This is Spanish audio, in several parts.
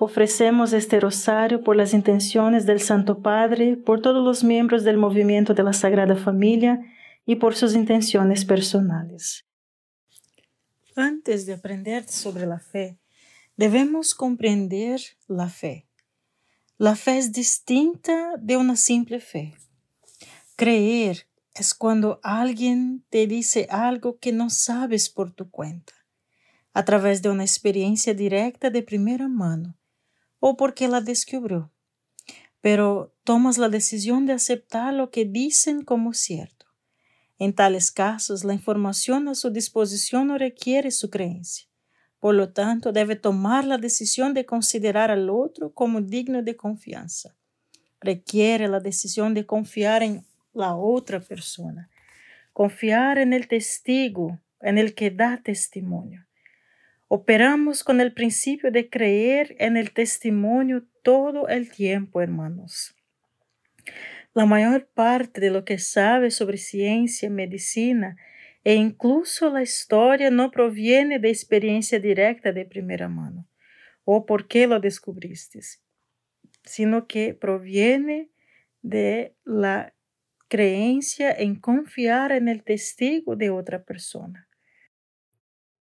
Ofrecemos este rosario por las intenciones del Santo Padre, por todos los miembros del movimiento de la Sagrada Familia y por sus intenciones personales. Antes de aprender sobre la fe, debemos comprender la fe. La fe es distinta de una simple fe. Creer es cuando alguien te dice algo que no sabes por tu cuenta, a través de una experiencia directa de primera mano o porque la descubrió, pero tomas la decisión de aceptar lo que dicen como cierto. En tales casos, la información a su disposición no requiere su creencia. Por lo tanto, debe tomar la decisión de considerar al otro como digno de confianza. Requiere la decisión de confiar en la otra persona, confiar en el testigo, en el que da testimonio. Operamos con el principio de creer en el testimonio todo el tiempo, hermanos. La mayor parte de lo que sabe sobre ciencia, medicina e incluso la historia no proviene de experiencia directa de primera mano o porque lo descubriste, sino que proviene de la creencia en confiar en el testigo de otra persona.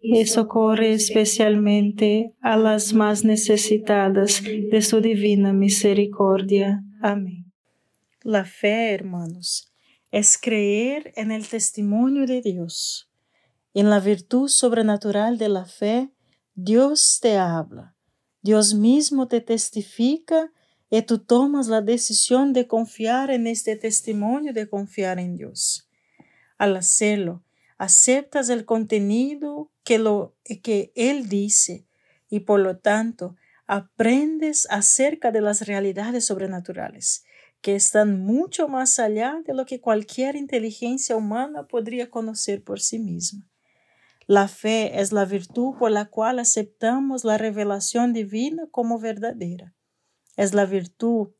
y socorre especialmente a las más necesitadas de su divina misericordia. Amén. La fe, hermanos, es creer en el testimonio de Dios. En la virtud sobrenatural de la fe, Dios te habla, Dios mismo te testifica y tú tomas la decisión de confiar en este testimonio, de confiar en Dios. Al hacerlo, aceptas el contenido que, lo, que Él dice y por lo tanto aprendes acerca de las realidades sobrenaturales que están mucho más allá de lo que cualquier inteligencia humana podría conocer por sí misma. La fe es la virtud por la cual aceptamos la revelación divina como verdadera. Es la virtud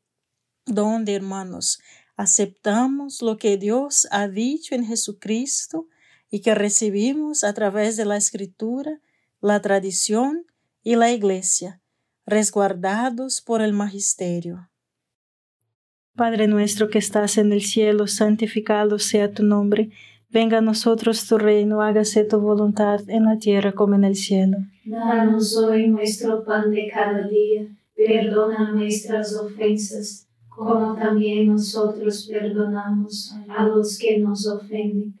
donde, hermanos, aceptamos lo que Dios ha dicho en Jesucristo y que recibimos a través de la escritura, la tradición y la iglesia, resguardados por el magisterio. Padre nuestro que estás en el cielo, santificado sea tu nombre, venga a nosotros tu reino, hágase tu voluntad en la tierra como en el cielo. Danos hoy nuestro pan de cada día, perdona nuestras ofensas, como también nosotros perdonamos a los que nos ofenden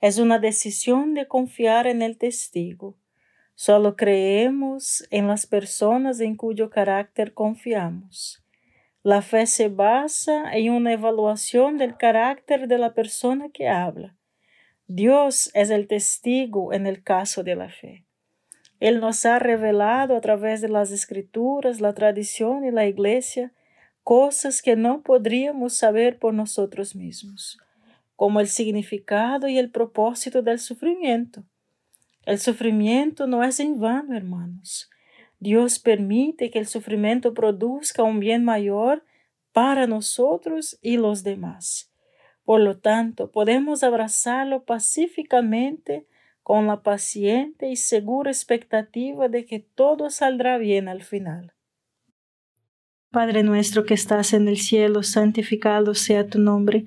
es una decisión de confiar en el testigo. Solo creemos en las personas en cuyo carácter confiamos. La fe se basa en una evaluación del carácter de la persona que habla. Dios es el testigo en el caso de la fe. Él nos ha revelado a través de las escrituras, la tradición y la iglesia cosas que no podríamos saber por nosotros mismos como el significado y el propósito del sufrimiento. El sufrimiento no es en vano, hermanos. Dios permite que el sufrimiento produzca un bien mayor para nosotros y los demás. Por lo tanto, podemos abrazarlo pacíficamente con la paciente y segura expectativa de que todo saldrá bien al final. Padre nuestro que estás en el cielo, santificado sea tu nombre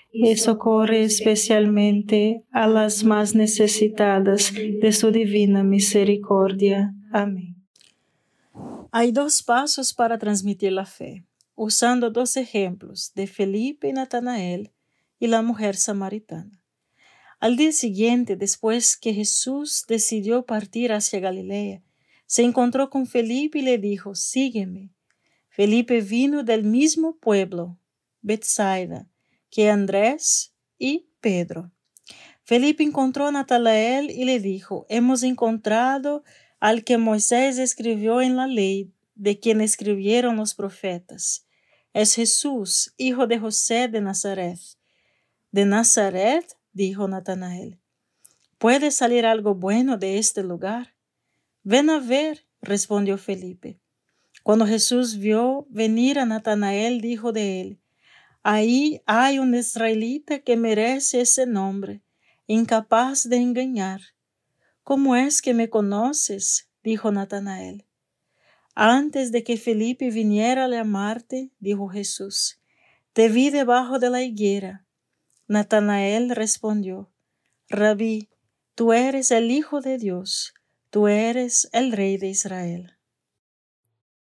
y socorre especialmente a las más necesitadas de su divina misericordia. Amén. Hay dos pasos para transmitir la fe, usando dos ejemplos de Felipe y Natanael y la mujer samaritana. Al día siguiente, después que Jesús decidió partir hacia Galilea, se encontró con Felipe y le dijo, sígueme. Felipe vino del mismo pueblo, Bethsaida, que Andrés y Pedro. Felipe encontró a Natanael y le dijo, hemos encontrado al que Moisés escribió en la ley, de quien escribieron los profetas. Es Jesús, hijo de José de Nazaret. ¿De Nazaret? dijo Natanael. ¿Puede salir algo bueno de este lugar? Ven a ver, respondió Felipe. Cuando Jesús vio venir a Natanael, dijo de él, Ahí hay un israelita que merece ese nombre, incapaz de engañar. ¿Cómo es que me conoces? dijo Natanael. Antes de que Felipe viniera a llamarte, dijo Jesús, te vi debajo de la higuera. Natanael respondió, Rabí, tú eres el Hijo de Dios, tú eres el Rey de Israel.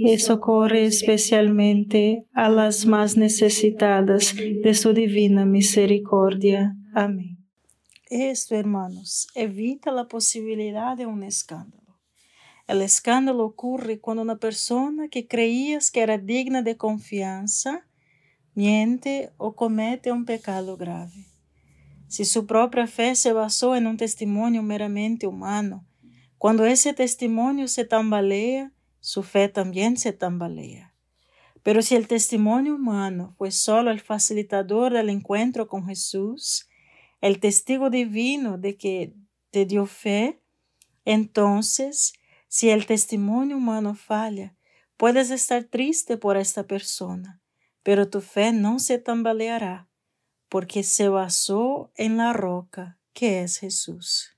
y socorre especialmente a las más necesitadas de su divina misericordia. Amén. Esto, hermanos, evita la posibilidad de un escándalo. El escándalo ocurre cuando una persona que creías que era digna de confianza miente o comete un pecado grave. Si su propia fe se basó en un testimonio meramente humano, cuando ese testimonio se tambalea, su fe también se tambalea. Pero si el testimonio humano fue solo el facilitador del encuentro con Jesús, el testigo divino de que te dio fe, entonces, si el testimonio humano falla, puedes estar triste por esta persona, pero tu fe no se tambaleará, porque se basó en la roca que es Jesús.